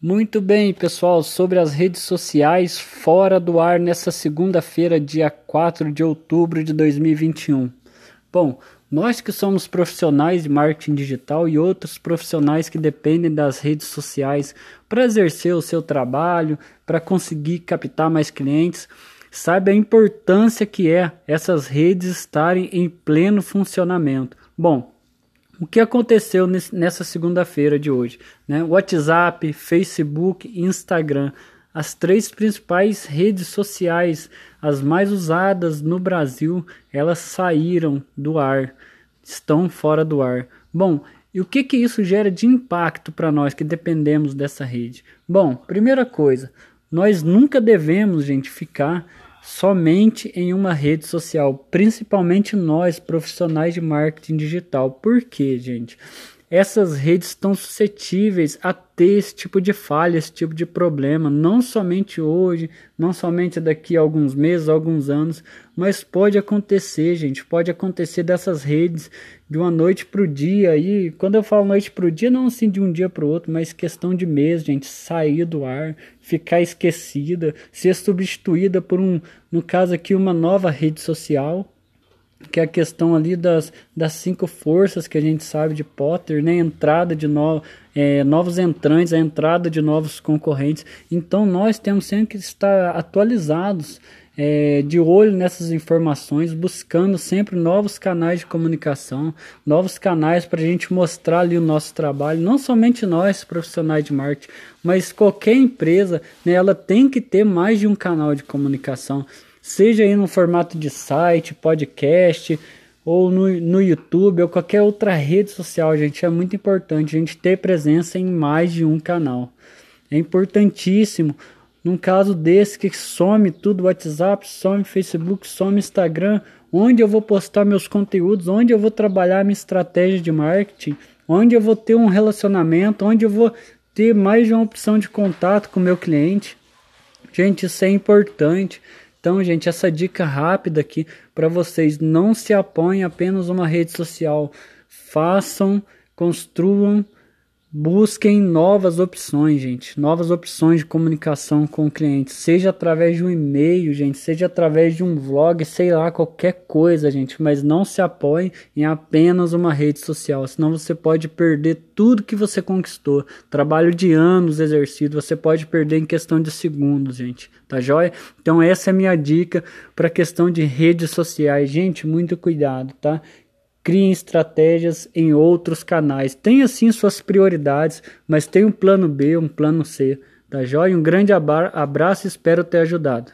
Muito bem, pessoal, sobre as redes sociais fora do ar nessa segunda-feira, dia 4 de outubro de 2021. Bom, nós que somos profissionais de marketing digital e outros profissionais que dependem das redes sociais para exercer o seu trabalho, para conseguir captar mais clientes, sabe a importância que é essas redes estarem em pleno funcionamento. Bom, o que aconteceu nessa segunda-feira de hoje? Né? WhatsApp, Facebook, Instagram, as três principais redes sociais, as mais usadas no Brasil, elas saíram do ar, estão fora do ar. Bom, e o que, que isso gera de impacto para nós que dependemos dessa rede? Bom, primeira coisa, nós nunca devemos, gente, ficar somente em uma rede social, principalmente nós profissionais de marketing digital. Por quê, gente? Essas redes estão suscetíveis a ter esse tipo de falha, esse tipo de problema, não somente hoje, não somente daqui a alguns meses, alguns anos, mas pode acontecer, gente, pode acontecer dessas redes de uma noite para o dia. E quando eu falo noite para o dia, não assim de um dia para o outro, mas questão de mês, gente, sair do ar, ficar esquecida, ser substituída por um, no caso aqui, uma nova rede social. Que é a questão ali das, das cinco forças que a gente sabe de Potter, né? Entrada de no, é, novos entrantes, a entrada de novos concorrentes. Então nós temos sempre que estar atualizados é, de olho nessas informações, buscando sempre novos canais de comunicação, novos canais para a gente mostrar ali o nosso trabalho. Não somente nós, profissionais de marketing, mas qualquer empresa, né, ela tem que ter mais de um canal de comunicação, seja aí no formato de site, podcast, ou no, no YouTube, ou qualquer outra rede social, gente. É muito importante a gente ter presença em mais de um canal. É importantíssimo num caso desse que some tudo, WhatsApp, some Facebook, some Instagram, onde eu vou postar meus conteúdos, onde eu vou trabalhar minha estratégia de marketing, onde eu vou ter um relacionamento, onde eu vou ter mais de uma opção de contato com o meu cliente. Gente, isso é importante. Então, gente, essa dica rápida aqui para vocês, não se apoiem apenas uma rede social. Façam, construam Busquem novas opções, gente. Novas opções de comunicação com o cliente. Seja através de um e-mail, gente. Seja através de um vlog, sei lá, qualquer coisa, gente. Mas não se apoie em apenas uma rede social. Senão você pode perder tudo que você conquistou. Trabalho de anos exercido. Você pode perder em questão de segundos, gente. Tá joia? Então, essa é a minha dica para a questão de redes sociais. Gente, muito cuidado, tá? Criem estratégias em outros canais. Tenha sim suas prioridades, mas tenha um plano B, um plano C. Tá joia? Um grande abraço e espero ter ajudado.